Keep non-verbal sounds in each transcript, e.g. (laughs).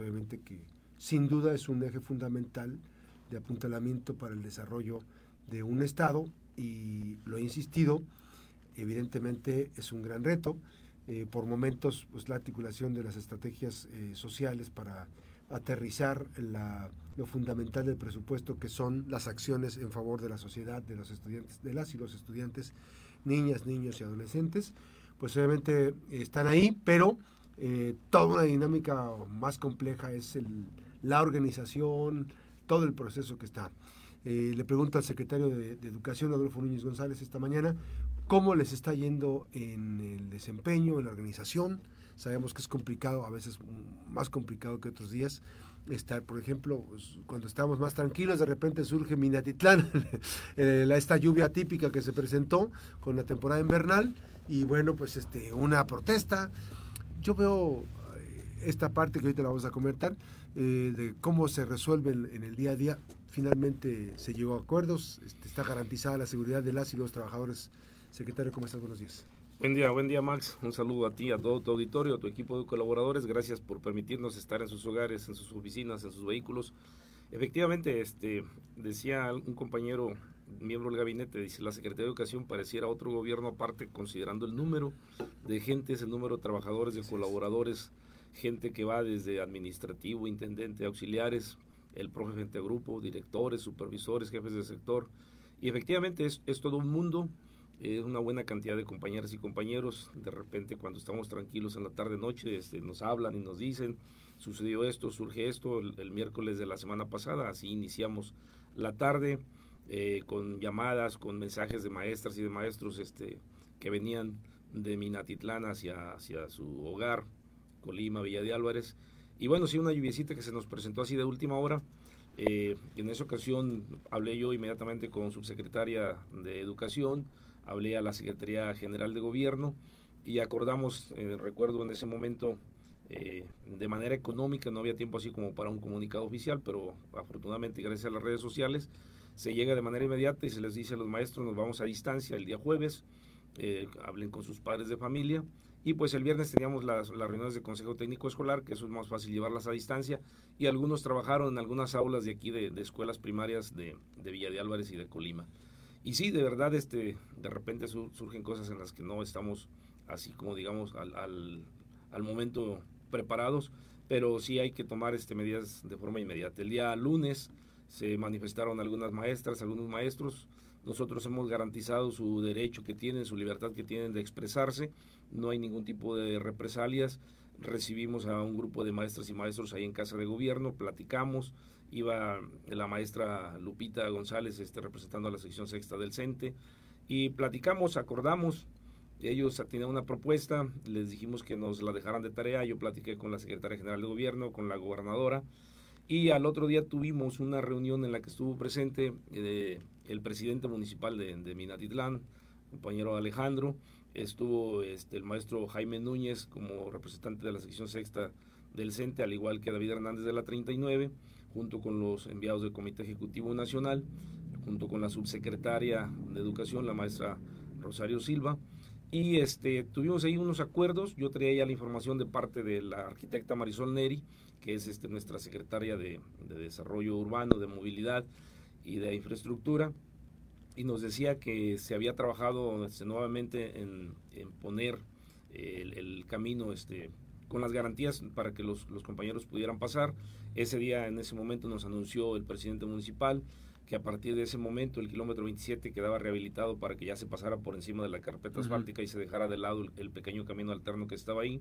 obviamente que sin duda es un eje fundamental de apuntalamiento para el desarrollo de un Estado y lo he insistido, evidentemente es un gran reto. Eh, por momentos, pues la articulación de las estrategias eh, sociales para aterrizar lo fundamental del presupuesto, que son las acciones en favor de la sociedad, de los estudiantes, de las y los estudiantes, niñas, niños y adolescentes, pues obviamente están ahí, pero eh, toda una dinámica más compleja es el, la organización, todo el proceso que está. Eh, le pregunto al secretario de, Educación, Adolfo Núñez González, esta mañana, cómo les está yendo en el desempeño, en la organización. Sabemos que es complicado, a veces más complicado que otros días. Estar, por ejemplo, pues, cuando estamos más tranquilos, de repente surge Minatitlán, (laughs) eh, esta lluvia típica que se presentó con la temporada invernal, y bueno, pues este, una protesta. Yo veo eh, esta parte que ahorita la vamos a comentar, de cómo se resuelve en el día a día finalmente se llegó a acuerdos, este, está garantizada la seguridad de las y los trabajadores. Secretario, ¿cómo estás? Buenos días. Buen día, buen día Max. Un saludo a ti, a todo tu auditorio, a tu equipo de colaboradores. Gracias por permitirnos estar en sus hogares, en sus oficinas, en sus vehículos. Efectivamente, este, decía un compañero, miembro del gabinete, dice, la Secretaría de Educación pareciera otro gobierno aparte, considerando el número de gentes, el número de trabajadores, de colaboradores, gente que va desde administrativo, intendente, auxiliares, el profe frente grupo, directores, supervisores, jefes de sector. Y efectivamente es, es todo un mundo, es una buena cantidad de compañeras y compañeros. De repente cuando estamos tranquilos en la tarde-noche este, nos hablan y nos dicen, sucedió esto, surge esto, el, miércoles de la semana pasada, así iniciamos la tarde eh, con llamadas, con mensajes de maestras y de maestros este, que venían de Minatitlán hacia, hacia su hogar, Colima, Villa de Álvarez, y bueno, sí, una lluviecita que se nos presentó así de última hora. Eh, en esa ocasión hablé yo inmediatamente con subsecretaria de Educación, hablé a la Secretaría General de Gobierno y acordamos, eh, recuerdo en ese momento, eh, de manera económica, no había tiempo así como para un comunicado oficial, pero afortunadamente gracias a las redes sociales se llega de manera inmediata y se les dice a los maestros, nos vamos a distancia el día jueves, hablen con sus padres de familia y pues el viernes teníamos las, reuniones de Consejo Técnico Escolar, que es más fácil llevarlas a distancia, y algunos trabajaron en algunas aulas de aquí de, escuelas primarias de, Villa de Álvarez y de Colima. Y sí, de verdad, este, de repente surgen cosas en las que no estamos así como digamos al, al, momento preparados, pero sí hay que tomar este, medidas de forma inmediata. El día lunes se manifestaron algunas maestras, algunos maestros, nosotros hemos garantizado su derecho que tienen, su libertad que tienen de expresarse. No hay ningún tipo de represalias. Recibimos a un grupo de maestras y maestros ahí en Casa de Gobierno, platicamos, iba la maestra Lupita González este, representando a la sección sexta del CENTE y platicamos, acordamos, ellos tenían una propuesta, les dijimos que nos la dejaran de tarea, yo platiqué con la secretaria general de gobierno, con la gobernadora, y al otro día tuvimos una reunión en la que estuvo presente eh, el presidente municipal de, de Minatitlán, compañero Alejandro, estuvo este, el maestro Jaime Núñez como representante de la sección sexta del CENTE, al igual que David Hernández de la 39, junto con los enviados del Comité Ejecutivo Nacional, junto con la subsecretaria de Educación, la maestra Rosario Silva. Y este, tuvimos ahí unos acuerdos. Yo traía ya la información de parte de la arquitecta Marisol Neri, que es este, nuestra secretaria de, de Desarrollo Urbano, de Movilidad y de Infraestructura y nos decía que se había trabajado este, nuevamente en, poner el, camino este, con las garantías para que los, compañeros pudieran pasar. Ese día, en ese momento, nos anunció el presidente municipal que a partir de ese momento el kilómetro 27 quedaba rehabilitado para que ya se pasara por encima de la carpeta asfáltica y se dejara de lado el pequeño camino alterno que estaba ahí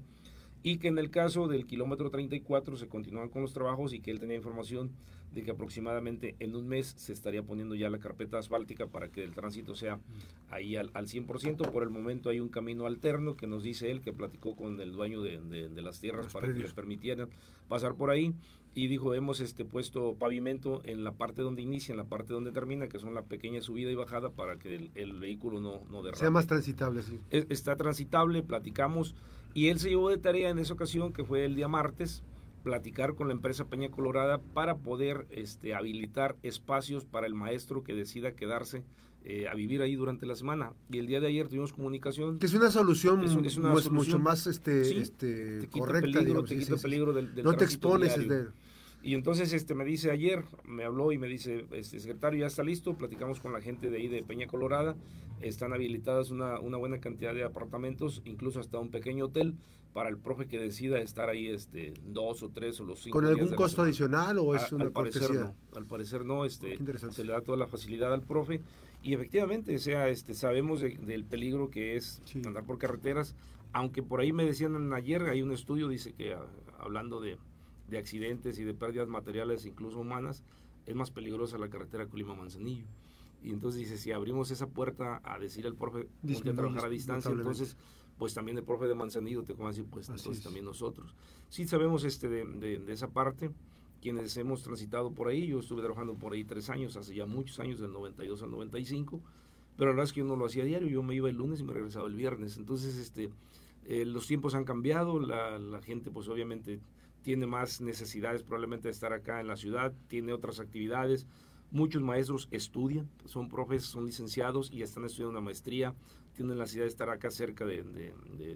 y que en el caso del kilómetro 34 se continúan con los trabajos y que él tenía información de que aproximadamente en un mes se estaría poniendo ya la carpeta asfáltica para que el tránsito sea ahí al, al 100%. Por el momento hay un camino alterno que nos dice él, que platicó con el dueño de, de, las tierras para que les permitieran pasar por ahí y dijo, hemos este, puesto pavimento en la parte donde inicia, en la parte donde termina, que son la pequeña subida y bajada para que el, vehículo no, no derrame. Sea más transitable, sí. E, está transitable, platicamos y él se llevó de tarea en esa ocasión, que fue el día martes, platicar con la empresa Peña Colorada para poder este, habilitar espacios para el maestro que decida quedarse eh, a vivir ahí durante la semana. Y el día de ayer tuvimos comunicación. Que es una solución, mucho más este, este correcta. Peligro, te quita peligro del, No te expones. Y entonces este, me dice ayer, me habló y me dice, este secretario, ya está listo, platicamos con la gente de ahí de Peña Colorada, están habilitadas una, una buena cantidad de apartamentos, incluso hasta un pequeño hotel para el profe que decida estar ahí este dos o tres o los cinco ¿Con algún costo adicional o es una al parecer no, al parecer no, este, se le da toda la facilidad al profe. Y efectivamente, sea, este, sabemos del peligro que es andar por carreteras, aunque por ahí me decían ayer, hay un estudio, dice que ah, hablando de, de accidentes y de pérdidas materiales, incluso humanas, es más peligrosa la carretera Colima-Manzanillo. Y entonces dice, si abrimos esa puerta a decir al profe, que trabajar a distancia, entonces, pues también el profe de Manzanillo te como decir, pues entonces también nosotros. Sí sabemos este de, de, esa parte, quienes hemos transitado por ahí, yo estuve trabajando por ahí tres años, hace ya muchos años, del 92 al 95, pero la verdad es que yo no lo hacía diario, yo me iba el lunes y me regresaba el viernes. Entonces, este, eh, los tiempos han cambiado, la, la gente pues obviamente tiene más necesidades probablemente de estar acá en la ciudad, tiene otras actividades. Muchos maestros estudian, son profes, son licenciados y están estudiando una maestría, tienen la necesidad de estar acá cerca de,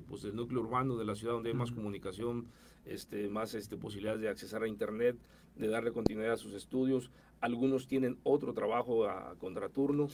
pues, del núcleo urbano de la ciudad donde hay más comunicación, este, más este, posibilidades de accesar a internet, de darle continuidad a sus estudios. Algunos tienen otro trabajo a contraturno.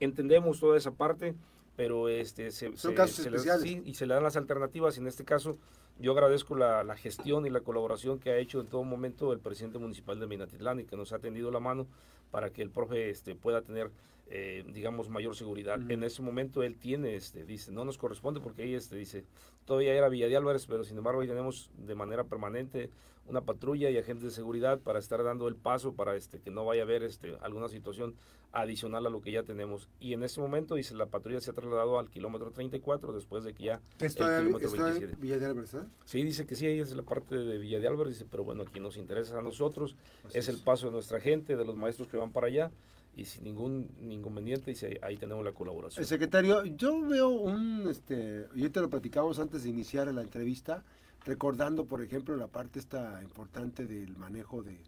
Entendemos toda esa parte, pero este, se, Son casos especiales. y se le dan las alternativas. En este caso, yo agradezco la, gestión y la colaboración que ha hecho en todo momento el presidente municipal de Minatitlán y que nos ha tendido la mano para que el profe este, pueda tener, eh, digamos, mayor seguridad. En ese momento él tiene, este, dice, no nos corresponde porque ahí este, dice, todavía era Villa de Álvarez, pero sin embargo ahí tenemos de manera permanente una patrulla y agentes de seguridad para estar dando el paso para este, que no vaya a haber este, alguna situación adicional a lo que ya tenemos. Y en ese momento, dice, la patrulla se ha trasladado al kilómetro 34 después de que ya... ¿Esto el kilómetro 27. Villa de Álvarez? Sí, dice que sí, ahí es la parte de Villa de Álvarez, dice, pero bueno, aquí nos interesa a nosotros, es, el paso de nuestra gente, de los maestros que van para allá, y sin ningún inconveniente, dice, ahí tenemos la colaboración. El secretario, yo veo un, este, y te lo platicamos antes de iniciar la entrevista, recordando, por ejemplo, la parte esta importante del manejo de,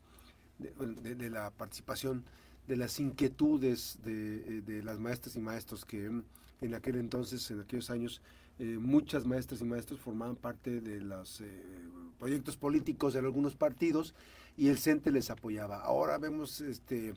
de, la participación, de las inquietudes de, de, las maestras y maestros que en aquel entonces, en aquellos años, eh, muchas maestras y maestros formaban parte de los eh, proyectos políticos de algunos partidos y el CENTE les apoyaba. Ahora vemos este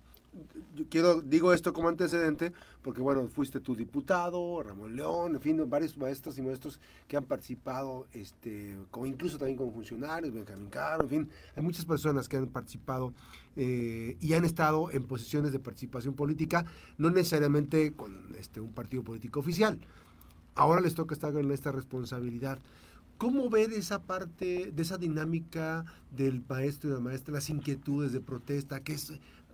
quiero, digo esto como antecedente, porque bueno, fuiste tu diputado, Ramón León, en fin, varios maestros y maestros que han participado, este, como incluso también como funcionarios, Benjamín Caro, en fin, hay muchas personas que han participado eh, y han estado en posiciones de participación política, no necesariamente con este, un partido político oficial. Ahora les toca estar en esta responsabilidad. ¿Cómo ver esa parte, de esa dinámica del maestro y la maestra, las inquietudes de protesta, que es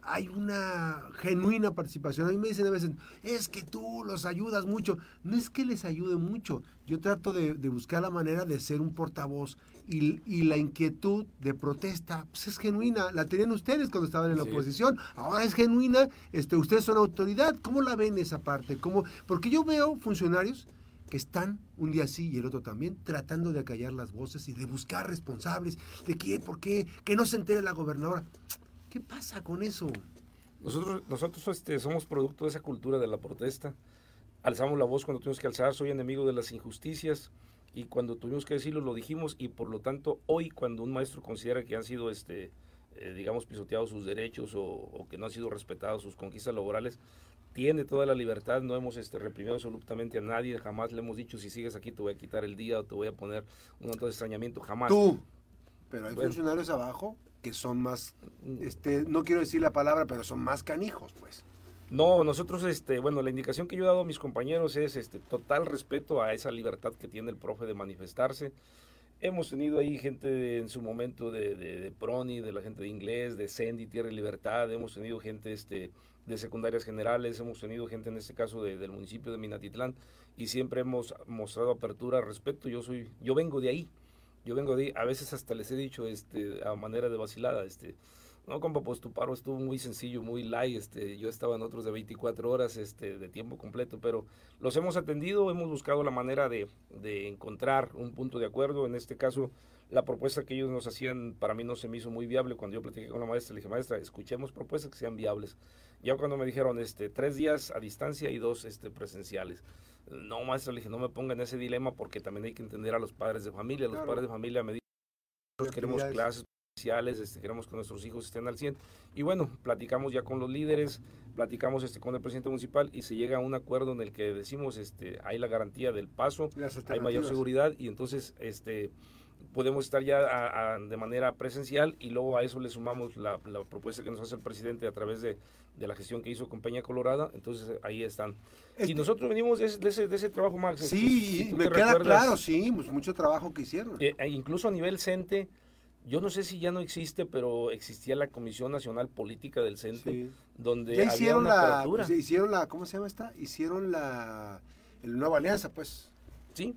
hay una genuina participación. A mí me dicen a veces, es que tú los ayudas mucho. No es que les ayude mucho. Yo trato de, buscar la manera de ser un portavoz y, la inquietud de protesta pues es genuina. La tenían ustedes cuando estaban en la oposición. Ahora es genuina. Este, ustedes son autoridad. ¿Cómo la ven esa parte? ¿Cómo? Porque yo veo funcionarios que están un día sí y el otro también tratando de acallar las voces y de buscar responsables de quién, por qué, que no se entere la gobernadora. ¿Qué pasa con eso? Nosotros, nosotros este, somos producto de esa cultura de la protesta. Alzamos la voz cuando tuvimos que alzar, soy enemigo de las injusticias y cuando tuvimos que decirlo lo dijimos y por lo tanto hoy cuando un maestro considera que han sido, este, eh, digamos, pisoteados sus derechos o, que no han sido respetados sus conquistas laborales, tiene toda la libertad, no hemos este, reprimido absolutamente a nadie, jamás le hemos dicho si sigues aquí te voy a quitar el día o te voy a poner un de extrañamiento, jamás. Tú, pero hay funcionarios abajo que son más, este, no quiero decir la palabra, pero son más canijos, pues. No, nosotros, este, bueno, la indicación que yo he dado a mis compañeros es este, total respeto a esa libertad que tiene el profe de manifestarse. Hemos tenido ahí gente en su momento de, de, Proni, de la gente de inglés, de Sendy, Tierra y Libertad, hemos tenido gente este, de secundarias generales, hemos tenido gente en este caso del municipio de Minatitlán y siempre hemos mostrado apertura, respeto. Yo soy, yo vengo de ahí yo vengo de, a veces hasta les he dicho, este, a manera de vacilada, este, no, compa, pues tu paro estuvo muy sencillo, muy light, este, yo estaba en otros de 24 horas, este, de tiempo completo, pero los hemos atendido, hemos buscado la manera de, de encontrar un punto de acuerdo, en este caso la propuesta que ellos nos hacían para mí no se me hizo muy viable. Cuando yo platiqué con la maestra, le dije, maestra, escuchemos propuestas que sean viables. Ya cuando me dijeron este, tres días a distancia y dos este, presenciales. No, maestra, le dije, no me ponga en ese dilema porque también hay que entender a los padres de familia. Los padres de familia me dicen, nosotros queremos clases especiales, este, queremos que nuestros hijos estén al 100. Y bueno, platicamos ya con los líderes, platicamos este, con el presidente municipal y se llega a un acuerdo en el que decimos, este, hay la garantía del paso, hay mayor seguridad y entonces este, podemos estar ya de manera presencial y luego a eso le sumamos la, propuesta que nos hace el presidente a través de, la gestión que hizo Compañía Colorada, entonces ahí están. y este nosotros venimos de ese, de ese, trabajo, Max. Sí, me queda claro, sí, pues mucho trabajo que hicieron. Eh, e incluso a nivel CENTE, yo no sé si ya no existe, pero existía la Comisión Nacional Política del CENTE, donde ya hicieron la, pues, hicieron la, ¿cómo se llama esta? Hicieron la, la nueva alianza, pues. Sí,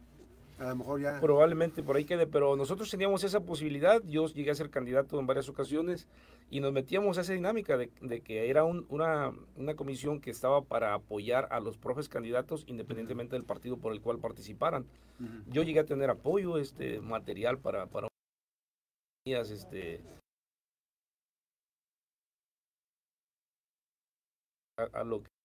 a lo mejor ya. Probablemente por ahí quede, pero nosotros teníamos esa posibilidad. Yo llegué a ser candidato en varias ocasiones y nos metíamos a esa dinámica de, que era una, una, comisión que estaba para apoyar a los profes candidatos independientemente del partido por el cual participaran. Yo llegué a tener apoyo, este material para, para este a, a lo que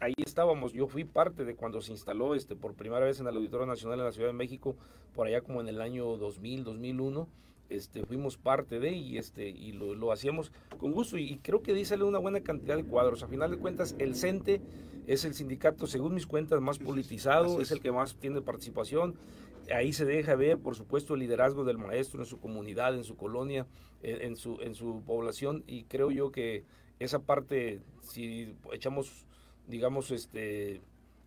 ahí estábamos, yo fui parte de cuando se instaló este por primera vez en el Auditorio Nacional en la Ciudad de México, por allá como en el año 2000, 2001, este, fuimos parte de y, este, y lo, lo hacíamos con gusto. Y, creo que sale una buena cantidad de cuadros. A final de cuentas, el CENTE es el sindicato, según mis cuentas, más politizado, es el que más tiene participación. Ahí se deja ver, por supuesto, el liderazgo del maestro en su comunidad, en su colonia, en su, en su población. Y creo yo que esa parte, si echamos digamos, este,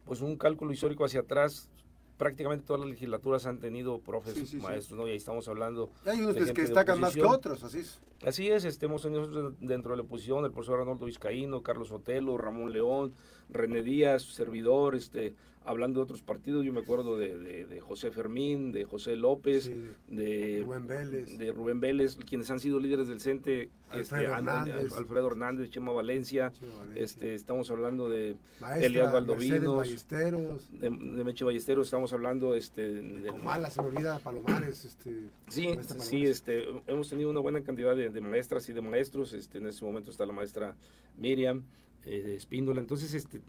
pues un cálculo histórico hacia atrás, prácticamente todas las legislaturas han tenido profes, maestros, ¿no? Y ahí estamos hablando. hay unos que destacan más que otros, así es. Así es, estemos dentro de la oposición el profesor Arnoldo Vizcaíno, Carlos Otelo, Ramón León, René Díaz, servidor, este, hablando de otros partidos, yo me acuerdo de, José Fermín, de José López, de, Rubén Vélez. de Rubén Vélez, quienes han sido líderes del CENTE, Alfredo, este, Hernández. Alfredo Hernández, Chema Valencia, este, estamos hablando de Elias Valdovino, Ballesteros, de, Meche Ballesteros, estamos hablando este, de, Comala, se me olvida Palomares, este, sí, sí, este, hemos tenido una buena cantidad de, maestras y de maestros, este, en este momento está la maestra Miriam eh, Espíndola, entonces este,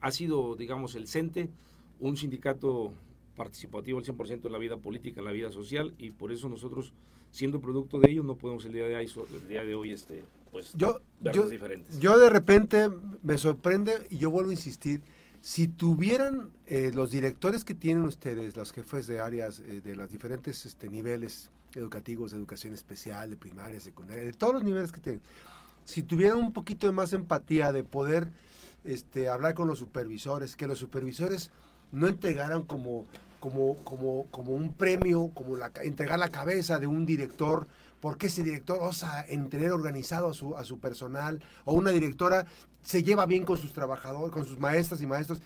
ha sido, digamos, el CENTE, un sindicato participativo al 100% en la vida política, en la vida social, y por eso nosotros, siendo producto de ello, no podemos el día de hoy, el día de hoy este, pues, yo, yo, diferentes. Yo de repente me sorprende, y yo vuelvo a insistir, si tuvieran eh, los directores que tienen ustedes, los jefes de áreas eh, de los diferentes este, niveles educativos, de educación especial, de primaria, secundaria, de todos los niveles que tienen, si tuvieran un poquito de más empatía de poder este, hablar con los supervisores, que los supervisores no entregaran como, como, como, como un premio, como la, entregar la cabeza de un director, porque ese director osa en tener organizado a su, a su personal, o una directora se lleva bien con sus trabajadores, con sus maestras y maestros.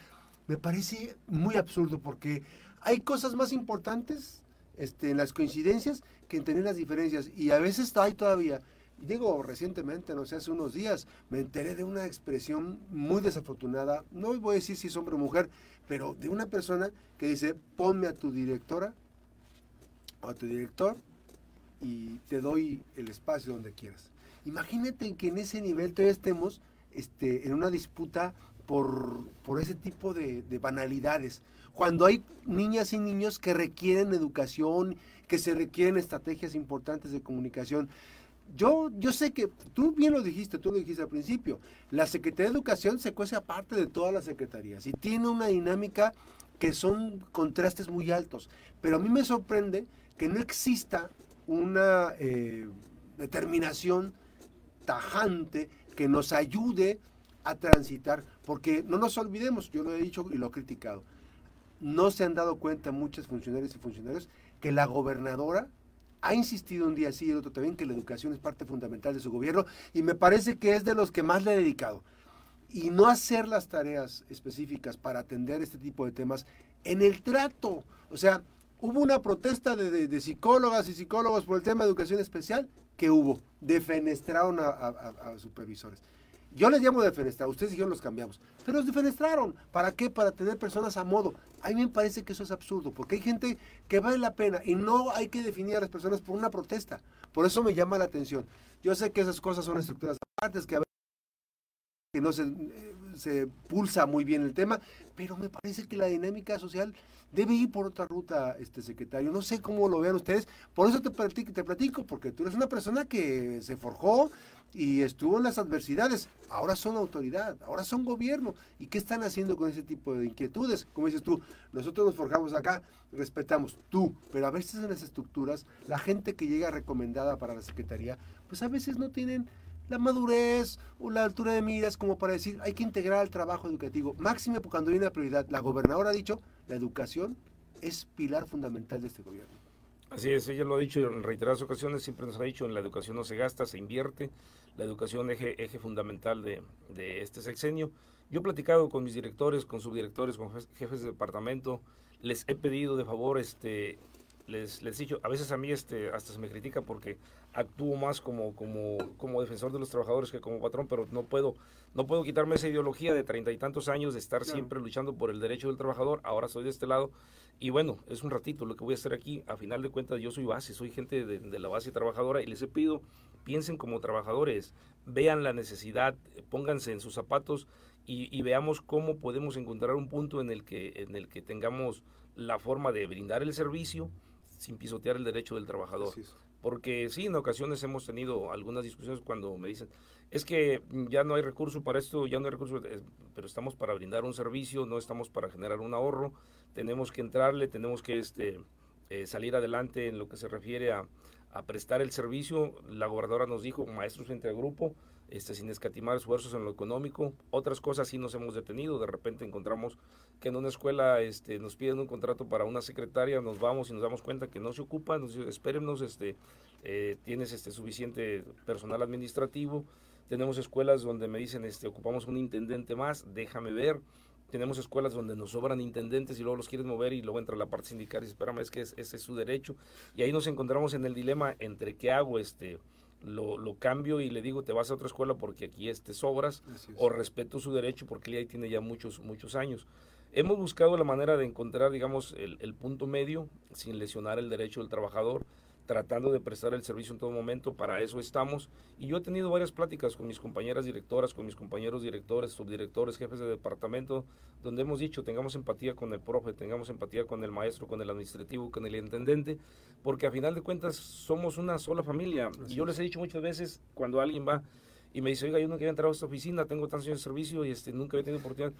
Me parece muy absurdo porque hay cosas más importantes este, en las coincidencias que en tener las diferencias. Y a veces hay todavía digo recientemente, no sé, hace unos días, me enteré de una expresión muy desafortunada, no voy a decir si es hombre o mujer, pero de una persona que dice, ponme a tu directora o a tu director y te doy el espacio donde quieras. Imagínate que en ese nivel todavía estemos este, en una disputa por, por ese tipo de banalidades. Cuando hay niñas y niños que requieren educación, que se requieren estrategias importantes de comunicación, yo, yo sé que tú bien lo dijiste, tú lo dijiste al principio, la Secretaría de Educación se cuece aparte de todas las secretarías y tiene una dinámica que son contrastes muy altos. Pero a mí me sorprende que no exista una eh, determinación tajante que nos ayude a transitar, porque no nos olvidemos, yo lo he dicho y lo he criticado, no se han dado cuenta muchos funcionarios y funcionarios que la gobernadora ha insistido un día sí y el otro también que la educación es parte fundamental de su gobierno y me parece que es de los que más le he dedicado. Y no hacer las tareas específicas para atender este tipo de temas en el trato. O sea, hubo una protesta de, psicólogas y psicólogos por el tema de educación especial que hubo. Defenestraron a, a supervisores. Yo les llamo defenestrar, ustedes dijeron los cambiamos, pero los defenestraron. ¿Para qué? Para tener personas a modo. A mí me parece que eso es absurdo, porque hay gente que vale la pena y no hay que definir a las personas por una protesta. Por eso me llama la atención. Yo sé que esas cosas son estructuras aparte, que a veces se, se pulsa muy bien el tema, pero me parece que la dinámica social debe ir por otra ruta, este secretario. No sé cómo lo vean ustedes, por eso te platico, te platico, porque tú eres una persona que se forjó y estuvo en las adversidades. Ahora son autoridad, ahora son gobierno. ¿Y qué están haciendo con ese tipo de inquietudes? Como dices tú, nosotros nos forjamos acá, respetamos tú, pero a veces en las estructuras, la gente que llega recomendada para la Secretaría, pues a veces no tienen la madurez o la altura de miras como para decir hay que integrar al trabajo educativo. Máxime cuando hay una prioridad. La gobernadora ha dicho, la educación es pilar fundamental de este gobierno. Así es, ella lo ha dicho en reiteradas ocasiones, siempre nos ha dicho, en la educación no se gasta, se invierte, la educación eje, eje fundamental de, de este sexenio. Yo he platicado con mis directores, con subdirectores, con jefes de departamento, les he pedido de favor este, les, les he dicho, a veces a mí este, hasta se me critica porque actúo más como, como, como defensor de los trabajadores que como patrón, pero no puedo, no puedo quitarme esa ideología de treinta y tantos años de estar siempre luchando por el derecho del trabajador, ahora soy de este lado, y bueno, es un ratito lo que voy a hacer aquí, a final de cuentas yo soy base, soy gente de, de la base trabajadora y les he pedido, piensen como trabajadores, vean la necesidad, pónganse en sus zapatos y, y veamos cómo podemos encontrar un punto en el que, en el que tengamos la forma de brindar el servicio, sin pisotear el derecho del trabajador. Porque sí, en ocasiones hemos tenido algunas discusiones cuando me dicen, es que ya no hay recurso para esto, ya no hay recurso, pero estamos para brindar un servicio, no estamos para generar un ahorro, tenemos que entrarle, tenemos que este, eh, salir adelante en lo que se refiere a, a prestar el servicio. La gobernadora nos dijo, maestros frente al grupo, este, sin escatimar esfuerzos en lo económico. Otras cosas sí nos hemos detenido. De repente encontramos que en una escuela este, nos piden un contrato para una secretaria, nos vamos y nos damos cuenta que no se ocupa, nos espérenos, este, eh, tienes este, suficiente personal administrativo. Tenemos escuelas donde me dicen, ocupamos un intendente más, déjame ver. Tenemos escuelas donde nos sobran intendentes y luego los quieren mover y luego entra la parte sindical y espérame, es que ese es su derecho. Y ahí nos encontramos en el dilema entre qué hago, este, lo, lo, cambio y le digo te vas a otra escuela porque aquí este sobras o respeto su derecho porque él ahí tiene ya muchos muchos años hemos buscado la manera de encontrar digamos el, el punto medio sin lesionar el derecho del trabajador tratando de prestar el servicio en todo momento, para eso estamos. Y yo he tenido varias pláticas con mis compañeras directoras, con mis compañeros directores, subdirectores, jefes de departamento, donde hemos dicho, tengamos empatía con el profe, tengamos empatía con el maestro, con el administrativo, con el intendente, porque a final de cuentas somos una sola familia. y yo les he dicho muchas veces, cuando alguien va y me dice, oiga, yo no quería entrar a esta oficina, tengo tantos años de servicio y este, nunca había tenido oportunidad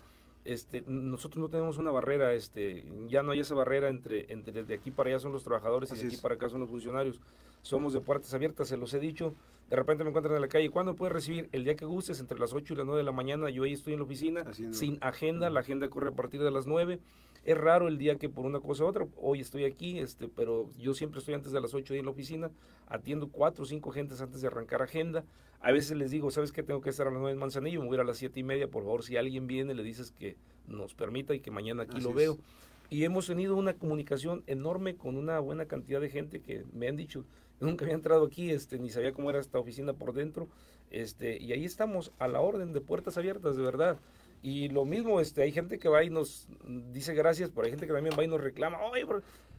este, nosotros no tenemos una barrera, este, ya no hay esa barrera entre, entre de aquí para allá son los trabajadores y de aquí para acá son los funcionarios. Somos de puertas abiertas, se los he dicho. De repente me encuentran en la calle, ¿cuándo puedes recibir? El día que gustes, entre las 8 y las 9 de la mañana, yo ahí estoy en la oficina, sin agenda, la agenda corre a partir de las 9. Es raro el día que por una cosa u otra, hoy estoy aquí, este, pero yo siempre estoy antes de las 8 en la oficina, atiendo cuatro o cinco gentes antes de arrancar agenda. A veces les digo, ¿sabes qué? Tengo que estar a las 9 en Manzanillo, me voy a ir a las 7 y media, por favor, si alguien viene, le dices que nos permita y que mañana aquí lo veo. Y hemos tenido una comunicación enorme con una buena cantidad de gente que me han dicho, nunca había entrado aquí, este, ni sabía cómo era esta oficina por dentro, este, y ahí estamos a la orden de puertas abiertas, de verdad. Y lo mismo, este, hay gente que va y nos dice gracias, pero hay gente que también va y nos reclama, oye,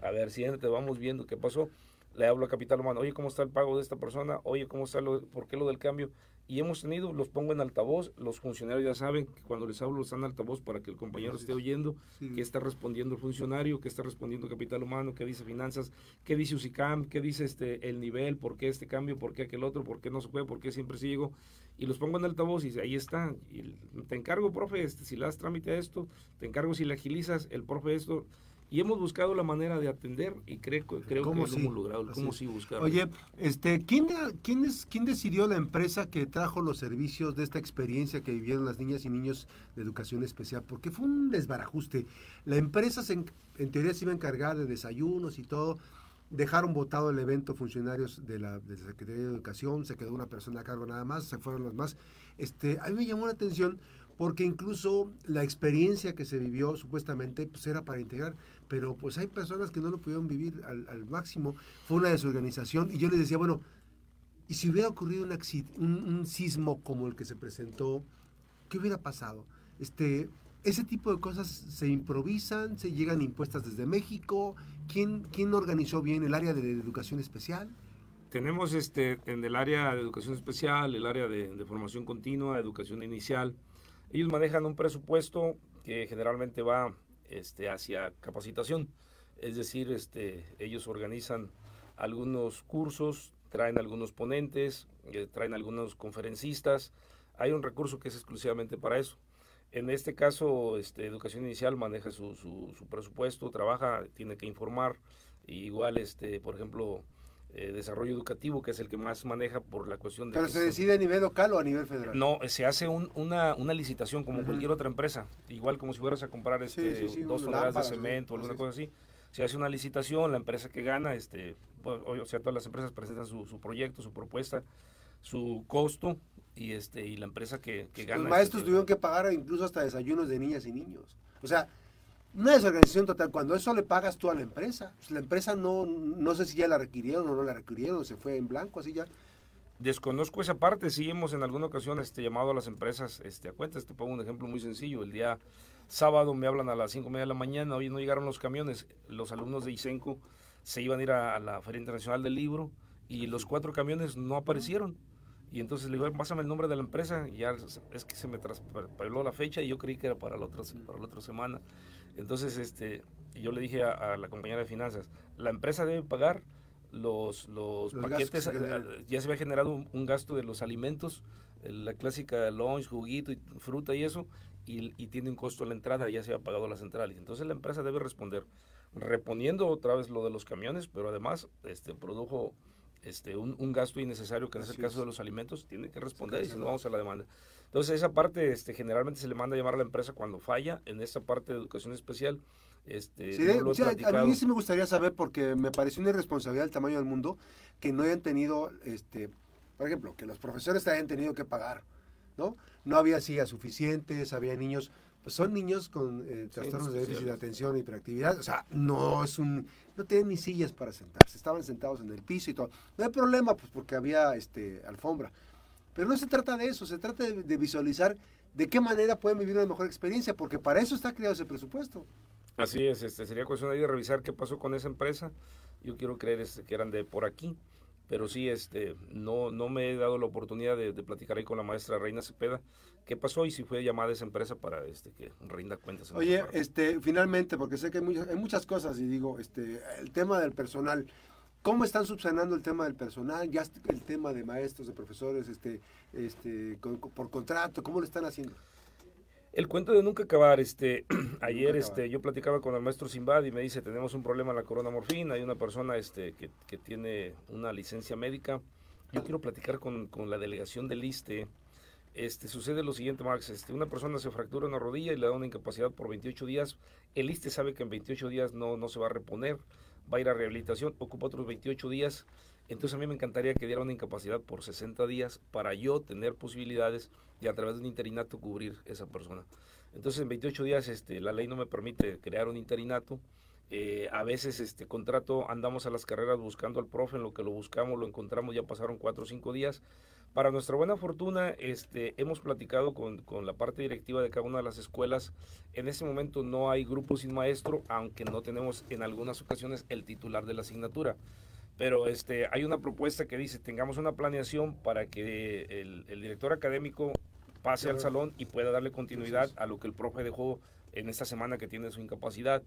a ver, si te vamos viendo qué pasó le hablo a Capital Humano, oye, ¿cómo está el pago de esta persona? Oye, ¿cómo está lo, por qué lo del cambio? Y hemos tenido, los pongo en altavoz, los funcionarios ya saben que cuando les hablo están en altavoz para que el compañero esté oyendo, qué está respondiendo el funcionario, qué está respondiendo Capital Humano, qué dice Finanzas, qué dice UCICAM, qué dice este el nivel, por qué este cambio, por qué aquel otro, por qué no se puede, por qué siempre sigo. Y los pongo en altavoz y ahí está. Y te encargo, profe, este, si le das trámite a esto, te encargo si le agilizas, el profe esto y hemos buscado la manera de atender y creo, creo que lo hemos logrado. ¿Cómo sí buscar? Oye, este, ¿quién, quién, es, ¿quién decidió la empresa que trajo los servicios de esta experiencia que vivieron las niñas y niños de educación especial? Porque fue un desbarajuste. La empresa se, en teoría se iba a encargar de desayunos y todo. Dejaron votado el evento funcionarios de la, de la Secretaría de Educación, se quedó una persona a cargo nada más, se fueron los más. Este, a mí me llamó la atención porque incluso la experiencia que se vivió supuestamente pues era para integrar, pero pues hay personas que no lo pudieron vivir al, máximo, fue una desorganización y yo les decía, bueno, Y si hubiera ocurrido un, sismo como el que se presentó, ¿qué hubiera pasado? Este, ese tipo de cosas se improvisan, se llegan impuestas desde México. ¿Quién, quién organizó bien el área de educación especial? Tenemos este, en el área de educación especial, el área de, de formación continua, educación inicial. Ellos manejan un presupuesto que generalmente va este, hacia capacitación. Es decir, este, ellos organizan algunos cursos, traen algunos ponentes, eh, traen algunos conferencistas. Hay un recurso que es exclusivamente para eso. En este caso, este, Educación Inicial maneja su, su, presupuesto, trabaja, tiene que informar. igual, este, por ejemplo, eh, desarrollo educativo, que es el que más maneja por la cuestión de... ¿Pero se decide a nivel local o a nivel federal? No, se hace una, una, licitación como cualquier otra empresa, igual como si fueras a comprar este, dos toneladas de cemento o alguna cosa así. Se hace una licitación, la empresa que gana, este, pues, o sea, todas las empresas presentan su, su proyecto, su propuesta, su costo, y este y la empresa que, que gana... Los maestros este, tuvieron que pagar incluso hasta desayunos de niñas y niños. O sea, una desorganización total, cuando eso le pagas tú a la empresa, pues la empresa no, no sé si ya la requirieron o no la requirieron, se fue en blanco, así ya. Desconozco esa parte, sí hemos en alguna ocasión este, llamado a las empresas este, a cuentas, te pongo un ejemplo muy sencillo, el día sábado me hablan a las cinco y media de la mañana, hoy no llegaron los camiones, los alumnos de ISENCO se iban a ir a, la Feria Internacional del Libro y los cuatro camiones no aparecieron. Y entonces le digo, pásame el nombre de la empresa. Y ya es que se me traspapeló la fecha y yo creí que era para la otra, para la otra semana. Entonces, este, yo le dije a, la compañera de finanzas, la empresa debe pagar los, los, paquetes, ya se había generado un, gasto de los alimentos, la clásica lunch, juguito, y fruta y eso, y, tiene un costo a la entrada, ya se ha pagado las centrales. Entonces la empresa debe responder, reponiendo otra vez lo de los camiones, pero además este, produjo este, un, gasto innecesario, que en el caso de los alimentos, tiene que responder y si no vamos a la demanda. Entonces esa parte este, generalmente se le manda a llamar a la empresa cuando falla, en esta parte de educación especial. Este, sí, a mí sí me gustaría saber porque me pareció una irresponsabilidad del tamaño del mundo que no hayan tenido, este, por ejemplo, que los profesores hayan tenido que pagar, ¿no? No había sillas suficientes, había niños, son niños con eh, trastornos de déficit de atención y hiperactividad, o sea, no es un, no tienen ni sillas para sentarse, estaban sentados en el piso y todo. No hay problema, pues porque había este alfombra. Pero no se trata de eso, se trata de, visualizar de qué manera pueden vivir una mejor experiencia, porque para eso está creado ese presupuesto. Así es, este, sería cuestión de revisar qué pasó con esa empresa. Yo quiero creer este, que eran de por aquí, pero sí, este, no, no me he dado la oportunidad de, platicar ahí con la maestra Reina Cepeda qué pasó y si fue llamada esa empresa para este, que rinda cuentas. Oye, este, finalmente, porque sé que hay muchas, hay muchas cosas y digo, este, el tema del personal, ¿Cómo están subsanando el tema del personal? Ya el tema de maestros, de profesores, este, este, por contrato, ¿cómo lo están haciendo? El cuento de nunca acabar, este, (clears throat) ayer este, yo platicaba con el maestro Simbad y me dice, tenemos un problema en la corona morfina, hay una persona este, que, que tiene una licencia médica, yo quiero platicar con, con, la delegación del ISTE, este, sucede lo siguiente, Max, este, una persona se fractura una rodilla y le da una incapacidad por 28 días, el ISTE sabe que en 28 días no, no se va a reponer, va a ir a rehabilitación, ocupa otros 28 días. Entonces a mí me encantaría que diera una incapacidad por 60 días para yo tener posibilidades y a través de un interinato cubrir esa persona. Entonces en 28 días este, la ley no me permite crear un interinato. Eh, a veces este contrato andamos a las carreras buscando al profe, en lo que lo buscamos, lo encontramos, ya pasaron 4 o 5 días. Para nuestra buena fortuna, este, hemos platicado con, con, la parte directiva de cada una de las escuelas. En este momento no hay grupo sin maestro, aunque no tenemos en algunas ocasiones el titular de la asignatura. Pero este, hay una propuesta que dice, tengamos una planeación para que el, el director académico pase al salón y pueda darle continuidad a lo que el profe dejó en esta semana que tiene su incapacidad.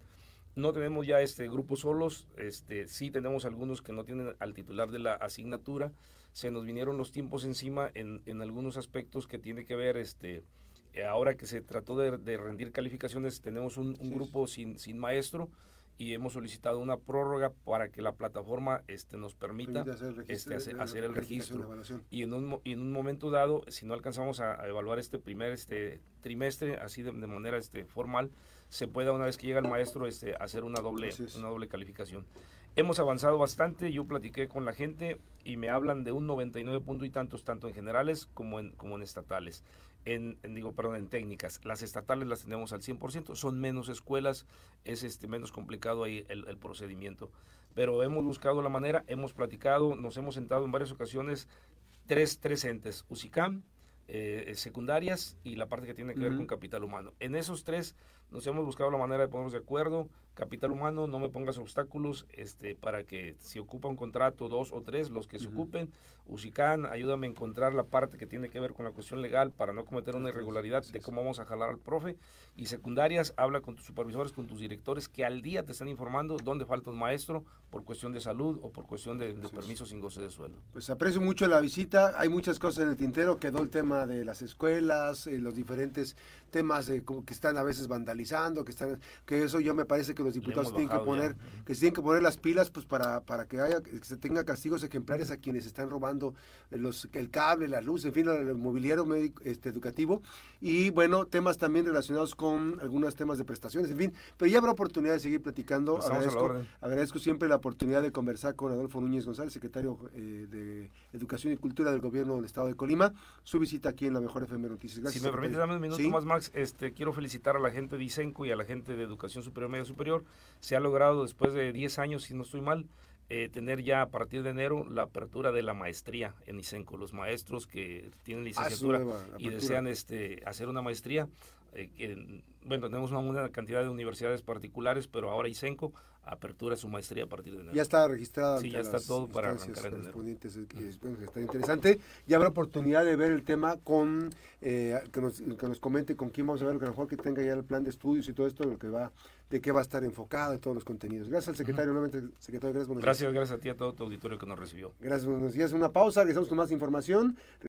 No tenemos ya este grupo solos, este, sí tenemos algunos que no tienen al titular de la asignatura. Se nos vinieron los tiempos encima en, en algunos aspectos que tiene que ver, este, ahora que se trató de, de rendir calificaciones, tenemos un, un grupo sin, sin maestro y hemos solicitado una prórroga para que la plataforma este, nos permita hacer, el este, hacer, el registro. Y en, un, en un momento dado, si no alcanzamos a, evaluar este primer este, trimestre, así de, de, manera este, formal, se pueda una vez que llega el maestro este, hacer una doble, una doble calificación. Hemos avanzado bastante, yo platiqué con la gente y me hablan de un 99 punto y tantos, tanto en generales como en, como en estatales. En, digo, perdón, en técnicas. Las estatales las tenemos al 100%, son menos escuelas, es este menos complicado ahí el, procedimiento. pero hemos buscado la manera, hemos platicado, nos hemos sentado en varias ocasiones, tres, tres entes, UCICAM, eh, secundarias y la parte que tiene que ver con capital humano. En esos tres nos hemos buscado la manera de ponernos de acuerdo. Capital humano, no me pongas obstáculos este, para que si ocupa un contrato, dos o tres, los que se ocupen. UCICAN, ayúdame a encontrar la parte que tiene que ver con la cuestión legal para no cometer una irregularidad de cómo vamos a jalar al profe. Y secundarias, habla con tus supervisores, con tus directores que al día te están informando dónde falta un maestro por cuestión de salud o por cuestión de, de permiso sin goce de sueldo. Pues aprecio mucho la visita. Hay muchas cosas en el tintero. Quedó el tema de las escuelas, eh, los diferentes temas de, como que están a veces vandalizando, que están, que eso yo me parece que los diputados tienen que poner, que se tienen que poner las pilas pues para, para que haya, que se tenga castigos ejemplares a quienes están robando los, el cable, la luz, en fin, el mobiliario médico, este, educativo. Y bueno, temas también relacionados con algunos temas de prestaciones, en fin, pero ya habrá oportunidad de seguir platicando. Pues agradezco, agradezco, siempre la oportunidad de conversar con Adolfo Núñez González, secretario eh, de Educación y Cultura del Gobierno del Estado de Colima, su visita aquí en la Mejor FM Noticias. Gracias. Si me permite, dame un minuto más, Max. Este, quiero felicitar a la gente de ISENCO y a la gente de Educación Superior Media Superior. Se ha logrado después de 10 años, si no estoy mal, eh, tener ya a partir de enero la apertura de la maestría en ISENCO. Los maestros que tienen ah, licenciatura y desean este, hacer una maestría, eh, bueno, tenemos una, una, cantidad de universidades particulares, pero ahora ISENCO apertura su maestría a partir de enero. Ya está registrada. Sí, ya está todo para arrancar en enero. está interesante. Y habrá oportunidad de ver el tema con, eh, que, nos, que nos comente con quién vamos a ver, que a lo mejor que tenga ya el plan de estudios y todo esto, lo que va, de qué va a estar enfocado y todos los contenidos. Gracias al secretario, nuevamente, secretario, gracias. Gracias, gracias a ti, a todo tu auditorio que nos recibió. Gracias, buenos días. Una pausa, regresamos con más información.